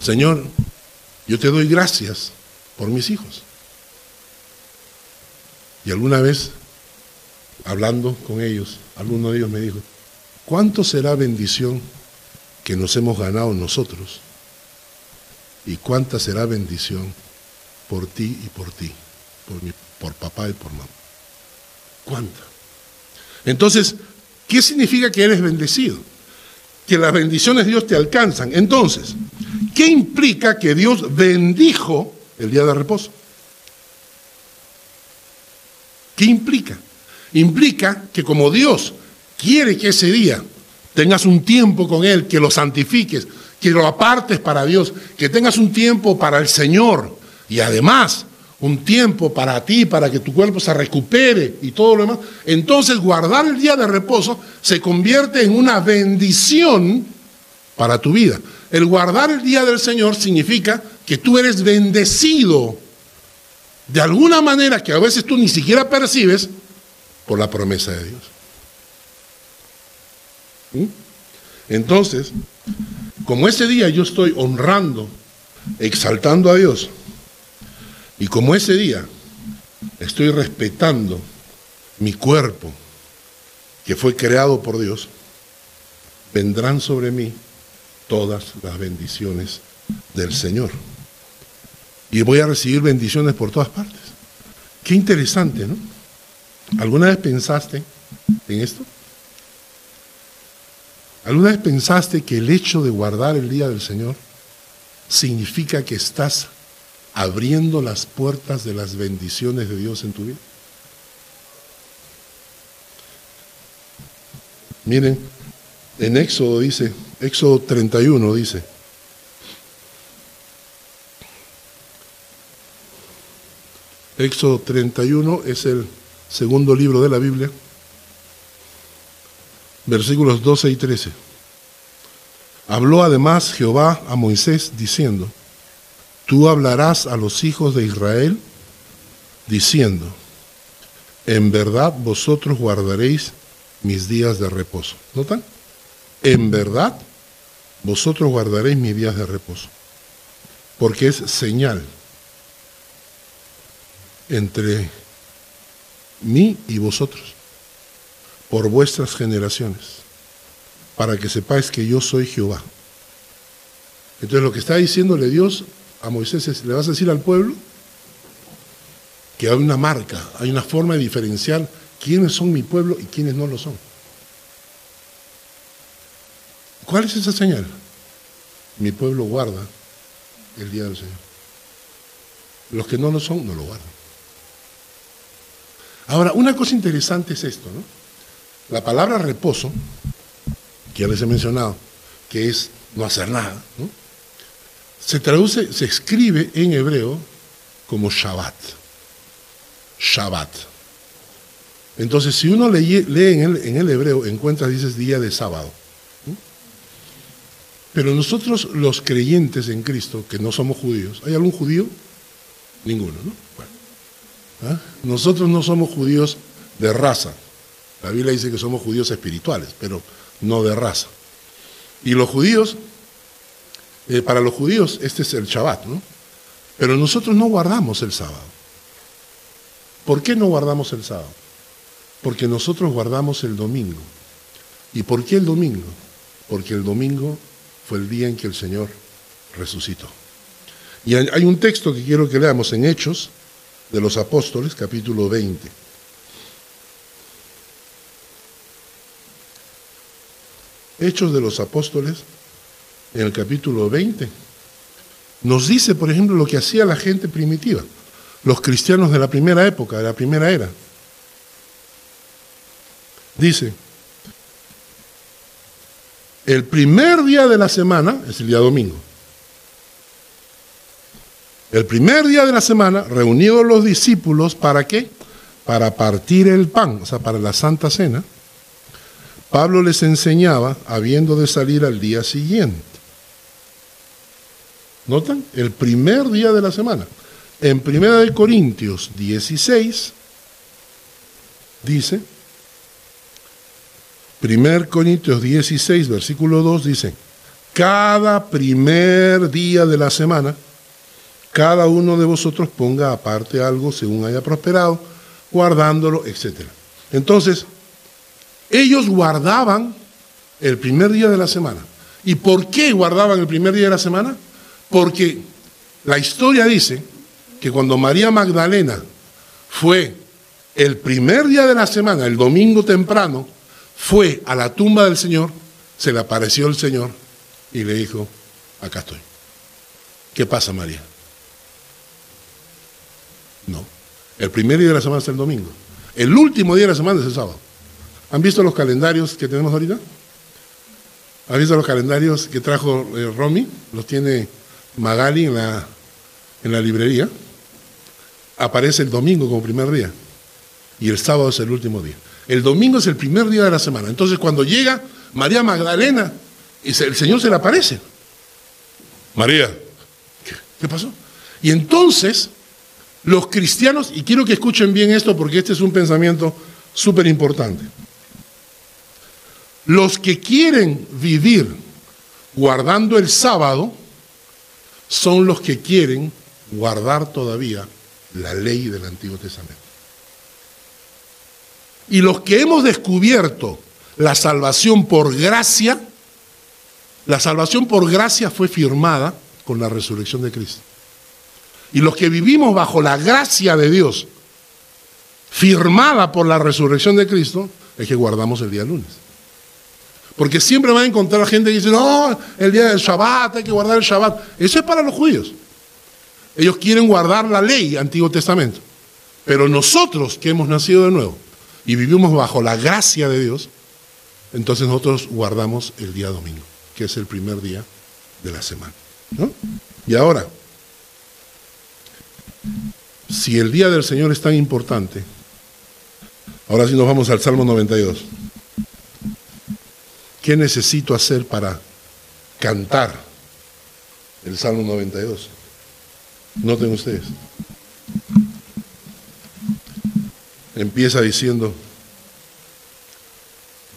Señor, yo te doy gracias por mis hijos. Y alguna vez hablando con ellos, alguno de ellos me dijo, ¿cuánto será bendición que nos hemos ganado nosotros? ¿Y cuánta será bendición por ti y por ti, por, mi, por papá y por mamá? ¿Cuánta? Entonces, ¿qué significa que eres bendecido? Que las bendiciones de Dios te alcanzan. Entonces, ¿qué implica que Dios bendijo el día de reposo? ¿Qué implica? Implica que como Dios quiere que ese día tengas un tiempo con Él, que lo santifiques, que lo apartes para Dios, que tengas un tiempo para el Señor y además un tiempo para ti, para que tu cuerpo se recupere y todo lo demás, entonces guardar el día de reposo se convierte en una bendición para tu vida. El guardar el día del Señor significa que tú eres bendecido de alguna manera que a veces tú ni siquiera percibes por la promesa de Dios. ¿Mm? Entonces, como ese día yo estoy honrando, exaltando a Dios, y como ese día estoy respetando mi cuerpo, que fue creado por Dios, vendrán sobre mí todas las bendiciones del Señor. Y voy a recibir bendiciones por todas partes. Qué interesante, ¿no? ¿Alguna vez pensaste en esto? ¿Alguna vez pensaste que el hecho de guardar el día del Señor significa que estás abriendo las puertas de las bendiciones de Dios en tu vida? Miren, en Éxodo dice, Éxodo 31 dice, Éxodo 31 es el segundo libro de la Biblia, versículos 12 y 13. Habló además Jehová a Moisés diciendo, tú hablarás a los hijos de Israel diciendo, en verdad vosotros guardaréis mis días de reposo. ¿Notan? En verdad vosotros guardaréis mis días de reposo, porque es señal entre mí y vosotros, por vuestras generaciones, para que sepáis que yo soy Jehová. Entonces lo que está diciéndole Dios a Moisés le vas a decir al pueblo que hay una marca, hay una forma de diferenciar quiénes son mi pueblo y quiénes no lo son. ¿Cuál es esa señal? Mi pueblo guarda el día del Señor. Los que no lo son, no lo guardan. Ahora, una cosa interesante es esto, ¿no? La palabra reposo, que ya les he mencionado, que es no hacer nada, ¿no? Se traduce, se escribe en hebreo como Shabbat. Shabbat. Entonces, si uno lee, en, el, hebreo, encuentra, dices, día de sábado. Pero nosotros, los creyentes en Cristo, que no somos judíos, ¿hay algún judío? Ninguno, ¿no? Bueno. ¿Ah? Nosotros no somos judíos de raza. La Biblia dice que somos judíos espirituales, pero no de raza. Y los judíos, eh, para los judíos este es el Shabbat, ¿no? Pero nosotros no guardamos el sábado. ¿Por qué no guardamos el sábado? Porque nosotros guardamos el domingo. ¿Y por qué el domingo? Porque el domingo fue el día en que el Señor resucitó. Y hay un texto que quiero que leamos en Hechos, de los Apóstoles, capítulo 20. Hechos de los Apóstoles, en el capítulo 20, nos dice, por ejemplo, lo que hacía la gente primitiva, los cristianos de la primera época, de la primera era. Dice, el primer día de la semana es el día domingo. El primer día de la semana, reunidos los discípulos, ¿para qué? Para partir el pan, o sea, para la Santa Cena. Pablo les enseñaba habiendo de salir al día siguiente. ¿Notan? El primer día de la semana. En Primera de Corintios 16 dice, 1 Corintios 16, versículo 2 dice, cada primer día de la semana cada uno de vosotros ponga aparte algo según haya prosperado, guardándolo, etc. Entonces, ellos guardaban el primer día de la semana. ¿Y por qué guardaban el primer día de la semana? Porque la historia dice que cuando María Magdalena fue el primer día de la semana, el domingo temprano, fue a la tumba del Señor, se le apareció el Señor y le dijo, acá estoy. ¿Qué pasa, María? No. El primer día de la semana es el domingo. El último día de la semana es el sábado. ¿Han visto los calendarios que tenemos ahorita? ¿Han visto los calendarios que trajo eh, Romy? Los tiene Magali en la, librería. Aparece el domingo como primer día y el sábado es el último día. El domingo es el primer día de la semana. Entonces cuando llega María Magdalena, el Señor se le aparece. María, ¿qué pasó? Y entonces los cristianos, y quiero que escuchen bien esto porque este es un pensamiento súper importante, los que quieren vivir guardando el sábado son los que quieren guardar todavía la ley del Antiguo Testamento. Y los que hemos descubierto la salvación por gracia, la salvación por gracia fue firmada con la resurrección de Cristo. Y los que vivimos bajo la gracia de Dios, firmada por la resurrección de Cristo, es que guardamos el día lunes. Porque siempre van a encontrar gente que dice, no, el día del Shabbat, hay que guardar el Shabbat. Eso es para los judíos. Ellos quieren guardar la ley, Antiguo Testamento. Pero nosotros que hemos nacido de nuevo y vivimos bajo la gracia de Dios, entonces nosotros guardamos el día domingo, que es el primer día de la semana. Y ahora, si el día del Señor es tan importante, ahora sí nos vamos al Salmo 92. ¿Qué necesito hacer para cantar el Salmo 92? Noten ustedes. Empieza diciendo,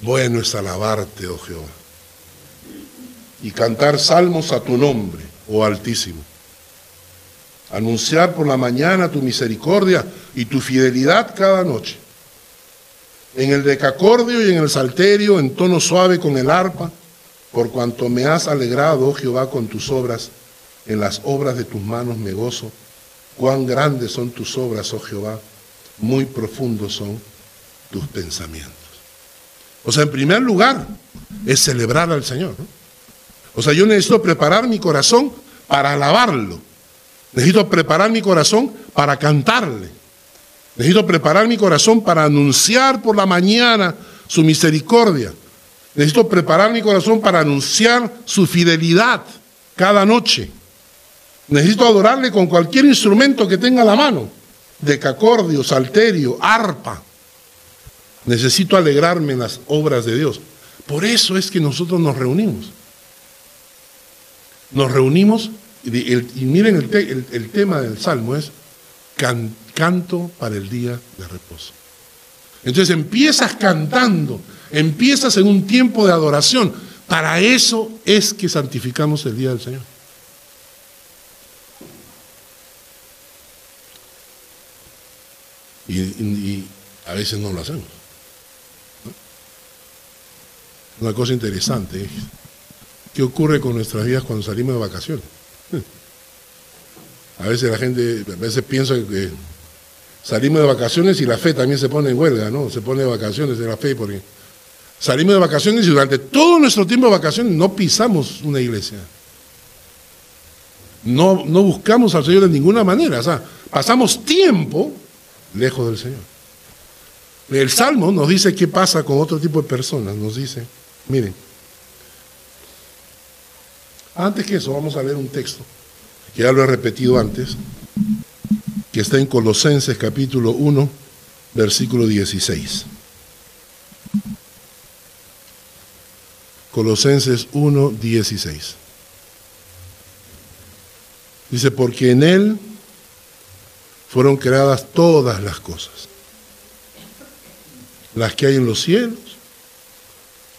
bueno es alabarte, oh Jehová, y cantar salmos a tu nombre, oh Altísimo anunciar por la mañana tu misericordia y tu fidelidad cada noche. En el decacordio y en el salterio, en tono suave con el arpa, por cuanto me has alegrado, oh Jehová, con tus obras, en las obras de tus manos me gozo. Cuán grandes son tus obras, oh Jehová, muy profundos son tus pensamientos. O sea, en primer lugar, es celebrar al Señor. O sea, yo necesito preparar mi corazón para alabarlo. Necesito preparar mi corazón para cantarle. Necesito preparar mi corazón para anunciar por la mañana su misericordia. Necesito preparar mi corazón para anunciar su fidelidad cada noche. Necesito adorarle con cualquier instrumento que tenga la mano, decacordio, salterio, arpa. Necesito alegrarme en las obras de Dios. Por eso es que nosotros nos reunimos. Nos reunimos y, miren el, tema del Salmo es canto para el día de reposo. Entonces empiezas cantando, empiezas en un tiempo de adoración. Para eso es que santificamos el día del Señor. Y, a veces no lo hacemos. Una cosa interesante es, ¿qué ocurre con nuestras vidas cuando salimos de vacaciones? A veces la gente, a veces piensa que salimos de vacaciones y la fe también se pone en huelga, ¿no? Se pone de vacaciones de la fe porque salimos de vacaciones y durante todo nuestro tiempo de vacaciones no pisamos una iglesia. No, no buscamos al Señor de ninguna manera. O sea, pasamos tiempo lejos del Señor. El Salmo nos dice qué pasa con otro tipo de personas. Nos dice, miren, antes que eso, vamos a leer un texto, que ya lo he repetido antes, que está en Colosenses capítulo 1, versículo 16. Colosenses 1, 16. Dice, porque en Él fueron creadas todas las cosas, las que hay en los cielos,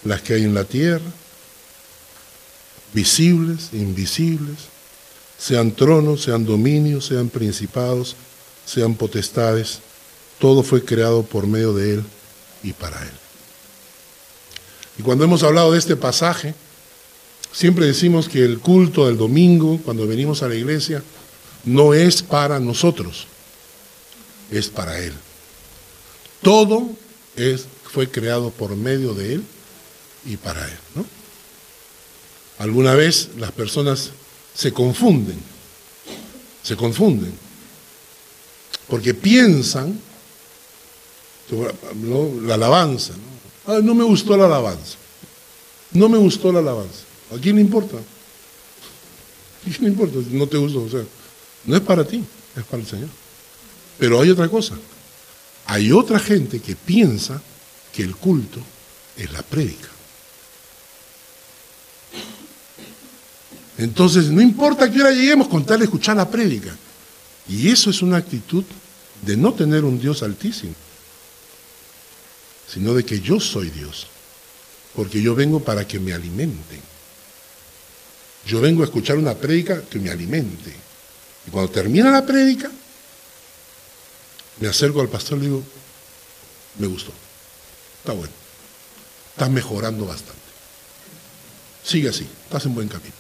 las que hay en la tierra, visibles, invisibles, sean tronos, sean dominios, sean principados, sean potestades, todo fue creado por medio de Él y para Él. Y cuando hemos hablado de este pasaje, siempre decimos que el culto del domingo, cuando venimos a la iglesia, no es para nosotros, es para Él. Todo es, fue creado por medio de Él y para Él. ¿no? Alguna vez las personas se confunden, se confunden, porque piensan, la alabanza, ¿no? no me gustó la alabanza, no me gustó la alabanza, ¿a quién le importa? ¿A quién le importa? No te gustó, o sea, no es para ti, es para el Señor. Pero hay otra cosa, hay otra gente que piensa que el culto es la prédica. Entonces, no importa a qué hora lleguemos con tal de escuchar la prédica. Y eso es una actitud de no tener un Dios altísimo, sino de que yo soy Dios, porque yo vengo para que me alimenten. Yo vengo a escuchar una prédica que me alimente. Y cuando termina la prédica, me acerco al pastor y le digo, me gustó, está bueno, estás mejorando bastante. Sigue así, estás en buen camino.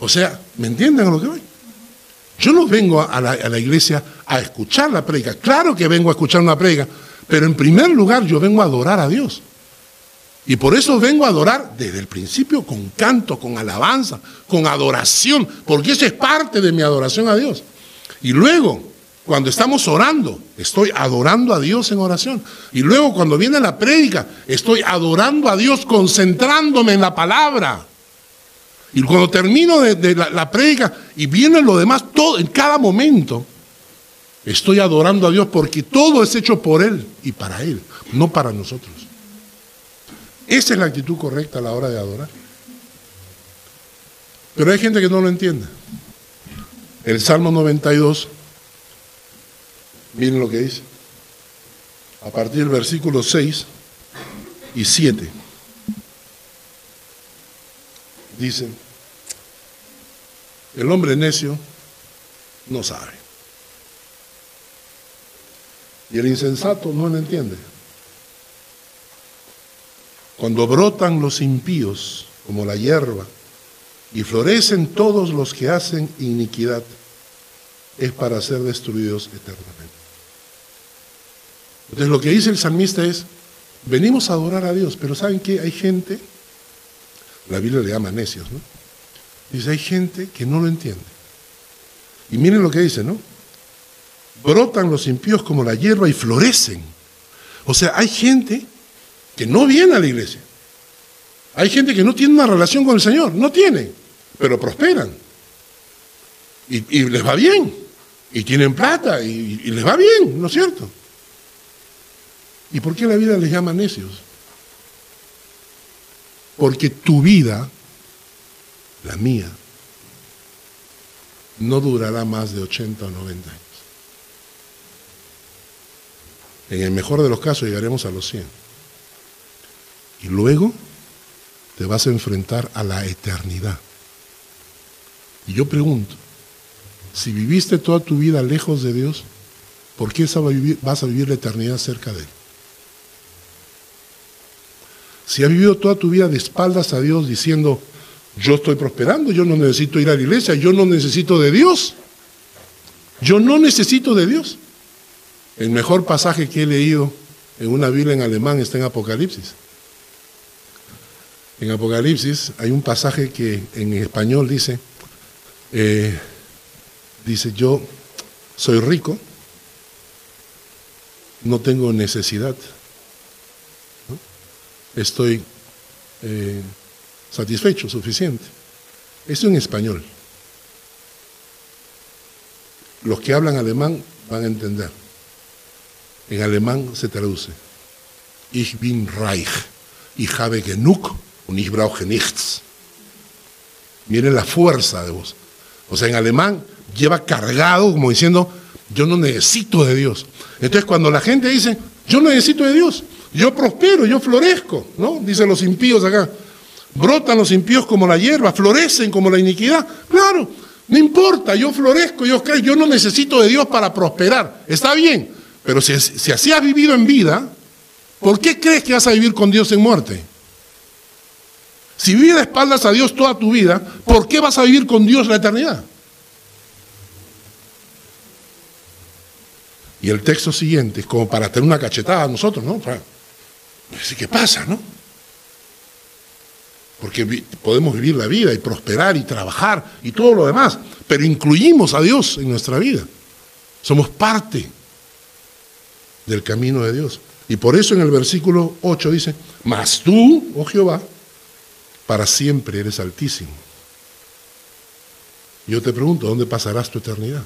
O sea, ¿me entienden a lo que voy? Yo no vengo a la, iglesia a escuchar la predica. Claro que vengo a escuchar una predica, pero en primer lugar yo vengo a adorar a Dios. Y por eso vengo a adorar desde el principio con canto, con alabanza, con adoración, porque eso es parte de mi adoración a Dios. Y luego, cuando estamos orando, estoy adorando a Dios en oración. Y luego cuando viene la prédica, estoy adorando a Dios concentrándome en la palabra. Y cuando termino de, la, la y viene lo demás, todo, en cada momento, estoy adorando a Dios porque todo es hecho por Él y para Él, no para nosotros. Esa es la actitud correcta a la hora de adorar. Pero hay gente que no lo entiende. El Salmo 92, miren lo que dice, a partir del versículo 6 y 7. Dicen, el hombre necio no sabe. Y el insensato no lo entiende. Cuando brotan los impíos como la hierba y florecen todos los que hacen iniquidad, es para ser destruidos eternamente. Entonces lo que dice el salmista es, venimos a adorar a Dios, pero ¿saben qué? Hay gente, la Biblia le llama necios, ¿no? Dice, hay gente que no lo entiende. Y miren lo que dice, ¿no? Brotan los impíos como la hierba y florecen. O sea, hay gente que no viene a la iglesia. Hay gente que no tiene una relación con el Señor, no tiene, pero prosperan. Y, les va bien. Y tienen plata y, y les va bien, ¿no es cierto? ¿Y por qué la vida les llama necios? Porque tu vida la mía, no durará más de 80 o 90 años. En el mejor de los casos llegaremos a los 100. Y luego te vas a enfrentar a la eternidad. Y yo pregunto, si viviste toda tu vida lejos de Dios, ¿por qué vas a vivir la eternidad cerca de Él? Si has vivido toda tu vida de espaldas a Dios diciendo, yo estoy prosperando, yo no necesito ir a la iglesia, yo no necesito de Dios. Yo no necesito de Dios. El mejor pasaje que he leído en una Biblia en alemán está en Apocalipsis. En Apocalipsis hay un pasaje que en español dice, eh, dice, yo soy rico, no tengo necesidad, estoy eh, satisfecho, suficiente. Eso en español. Los que hablan alemán van a entender. En alemán se traduce. Ich bin reich. Ich habe genug und ich brauche nichts. Miren la fuerza de vos. O sea, en alemán lleva cargado como diciendo, yo no necesito de Dios. Entonces cuando la gente dice, yo necesito de Dios, yo prospero, yo florezco, ¿no? Dicen los impíos acá. Brotan los impíos como la hierba, florecen como la iniquidad. Claro, no importa, yo florezco, yo creo, yo no necesito de Dios para prosperar. Está bien, pero si, así has vivido en vida, ¿Por qué crees que vas a vivir con Dios en muerte? Si vives de espaldas a Dios toda tu vida, ¿por qué vas a vivir con Dios la eternidad? Y el texto siguiente es como para tener una cachetada a nosotros, ¿no? ¿Qué pasa, no? Porque podemos vivir la vida y prosperar y trabajar y todo lo demás, pero incluimos a Dios en nuestra vida. Somos parte del camino de Dios. Y por eso en el versículo 8 dice, mas tú, oh Jehová, para siempre eres altísimo. Yo te pregunto, ¿dónde pasarás tu eternidad?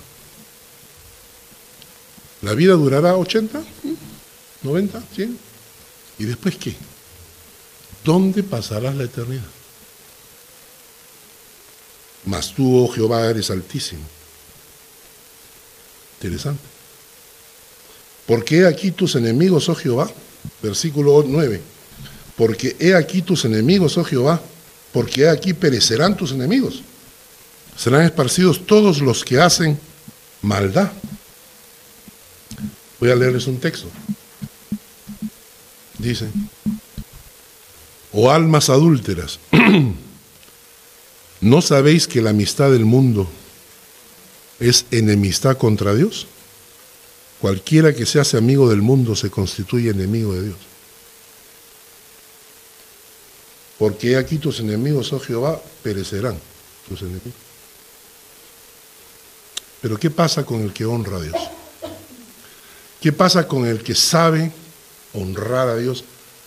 ¿La vida durará 80, 90, 100? ¿Y después qué? ¿Dónde pasarás la eternidad? Mas tú, oh Jehová, eres altísimo. Interesante. Porque he aquí tus enemigos, oh Jehová, versículo 9. Porque he aquí tus enemigos, oh Jehová, porque he aquí perecerán tus enemigos. Serán esparcidos todos los que hacen maldad. Voy a leerles un texto. Dice, o almas adúlteras, ¿no sabéis que la amistad del mundo es enemistad contra Dios? Cualquiera que se hace amigo del mundo se constituye enemigo de Dios. Porque aquí tus enemigos, oh Jehová, perecerán tus enemigos. Pero ¿qué pasa con el que honra a Dios? ¿Qué pasa con el que sabe honrar a Dios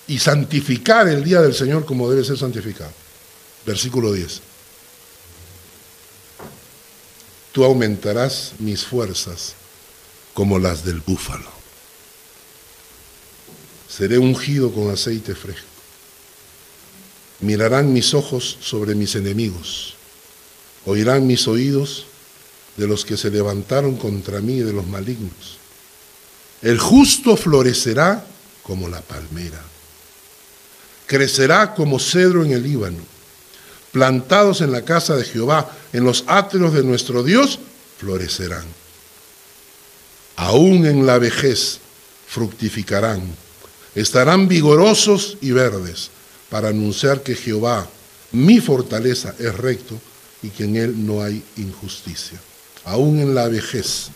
y santificar el día del Señor como debe ser santificado? Versículo 10. Tú aumentarás mis fuerzas como las del búfalo. Seré ungido con aceite fresco. Mirarán mis ojos sobre mis enemigos. Oirán mis oídos de los que se levantaron contra mí y de los malignos. El justo florecerá como la palmera. Crecerá como cedro en el Líbano. Plantados en la casa de Jehová, en los atrios de nuestro Dios, florecerán. Aún en la vejez fructificarán. Estarán vigorosos y verdes para anunciar que Jehová, mi fortaleza, es recto y que en él no hay injusticia. Aún en la vejez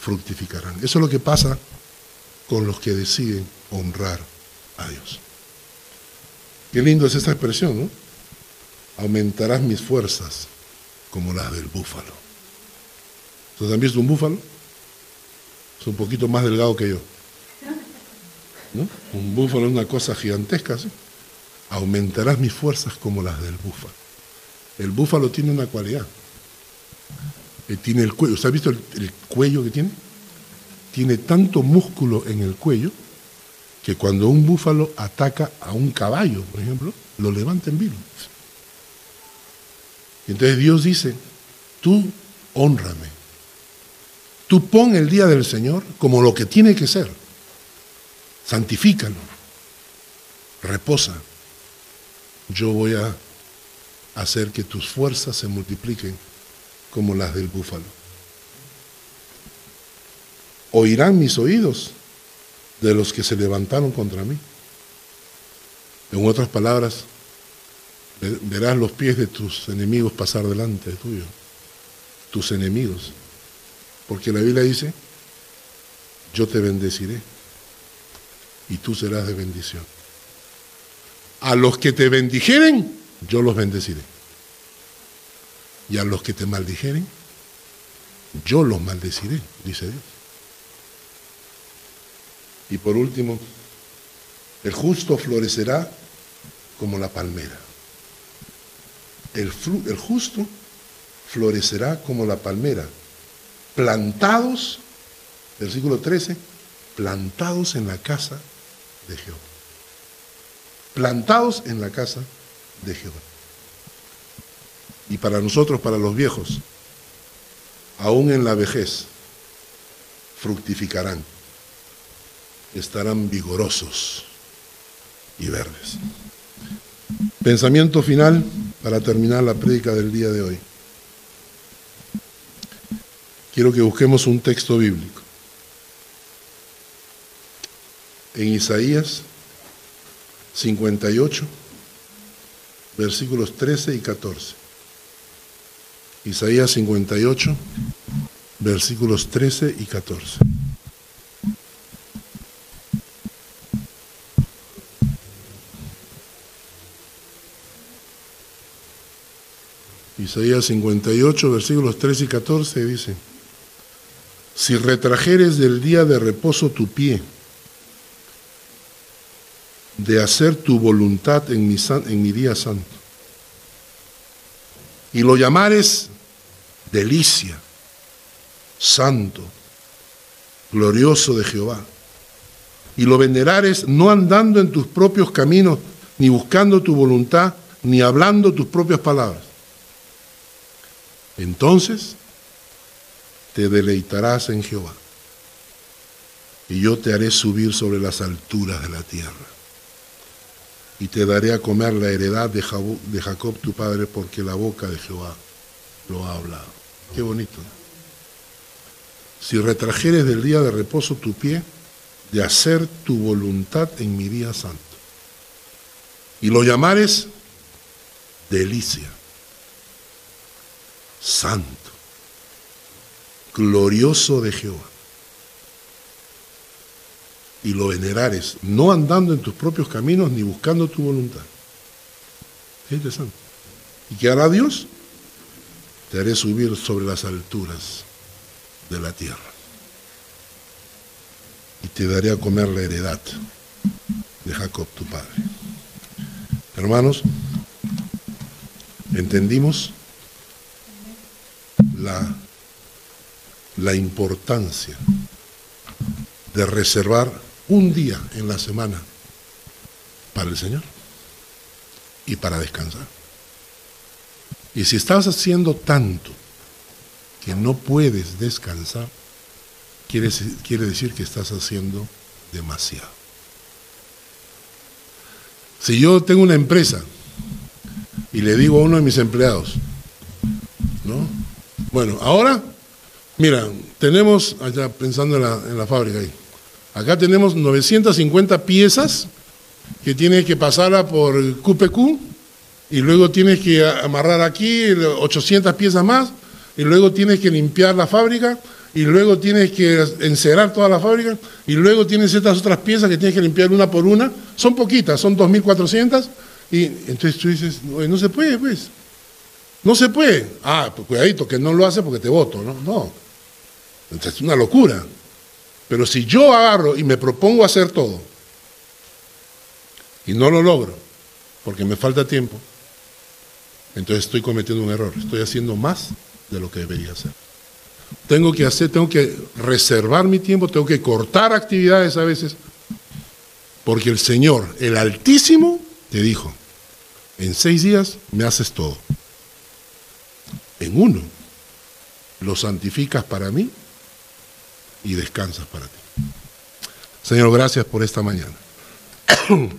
fructificarán. Eso es lo que pasa con los que deciden honrar a Dios. Qué lindo es esta expresión, ¿no? Aumentarás mis fuerzas como las del búfalo. ¿Ustedes han visto un búfalo? Es un poquito más delgado que yo. Un búfalo es una cosa gigantesca, ¿sí? Aumentarás mis fuerzas como las del búfalo. El búfalo tiene una cualidad tiene el cuello. ¿Usted ha visto el, cuello que tiene? Tiene tanto músculo en el cuello que cuando un búfalo ataca a un caballo, por ejemplo, lo levanta en vivo. Y entonces Dios dice, tú honrame. Tú pon el día del Señor como lo que tiene que ser. Santifícalo. Reposa. Yo voy a hacer que tus fuerzas se multipliquen como las del búfalo. Oirán mis oídos de los que se levantaron contra mí. En otras palabras, verás los pies de tus enemigos pasar delante de tuyo, tus enemigos. Porque la Biblia dice, yo te bendeciré y tú serás de bendición. A los que te bendijeren, yo los bendeciré y a los que te maldijeren, yo los maldeciré, dice Dios. Y por último, el justo florecerá como la palmera. El, el, justo florecerá como la palmera, plantados, versículo 13, plantados en la casa de Jehová. Plantados en la casa de Jehová y para nosotros, para los viejos, aún en la vejez, fructificarán, estarán vigorosos y verdes. Pensamiento final para terminar la prédica del día de hoy. Quiero que busquemos un texto bíblico. en Isaías 58, versículos 13 y 14. Isaías 58, versículos 13 y 14. Isaías 58, versículos 13 y 14 dice, si retrajeres del día de reposo tu pie, de hacer tu voluntad en mi, en mi día santo, y lo llamares delicia, santo, glorioso de Jehová, y lo venerares no andando en tus propios caminos, ni buscando tu voluntad, ni hablando tus propias palabras. Entonces te deleitarás en Jehová, y yo te haré subir sobre las alturas de la tierra, y te daré a comer la heredad de Jacob tu padre, porque la boca de Jehová lo ha hablado. Qué bonito. Si retrajeres del día de reposo tu pie, de hacer tu voluntad en mi día santo, y lo llamares delicia santo, glorioso de Jehová. Y lo venerares, no andando en tus propios caminos ni buscando tu voluntad. Qué interesante. ¿Y qué hará Dios? Te haré subir sobre las alturas de la tierra. Y te daré a comer la heredad de Jacob tu padre. Hermanos, ¿entendimos? La, la importancia de reservar un día en la semana para el Señor y para descansar. Y si estás haciendo tanto que no puedes descansar, quiere, quiere decir que estás haciendo demasiado. Si yo tengo una empresa y le digo a uno de mis empleados, ¿no? Bueno, ahora, mira, tenemos, allá pensando en la, en la fábrica ahí, acá tenemos 950 piezas que tienes que pasarla por QPQ y luego tienes que amarrar aquí 800 piezas más y luego tienes que limpiar la fábrica y luego tienes que encerar toda la fábrica y luego tienes estas otras piezas que tienes que limpiar una por una. Son poquitas, son 2.400 y entonces tú dices, no se puede, pues. No se puede. Ah, pues cuidadito, que no lo hace porque te voto, ¿no? No. Es una locura. Pero si yo agarro y me propongo hacer todo y no lo logro porque me falta tiempo, entonces estoy cometiendo un error. Estoy haciendo más de lo que debería hacer. Tengo que hacer, tengo que reservar mi tiempo, tengo que cortar actividades a veces, porque el Señor, el Altísimo, te dijo, en seis días me haces todo en uno. Lo santificas para mí y descansas para ti. Señor, gracias por esta mañana.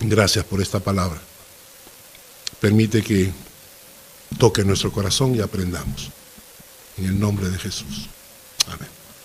gracias por esta palabra. Permite que toque nuestro corazón y aprendamos. En el nombre de Jesús. Amén.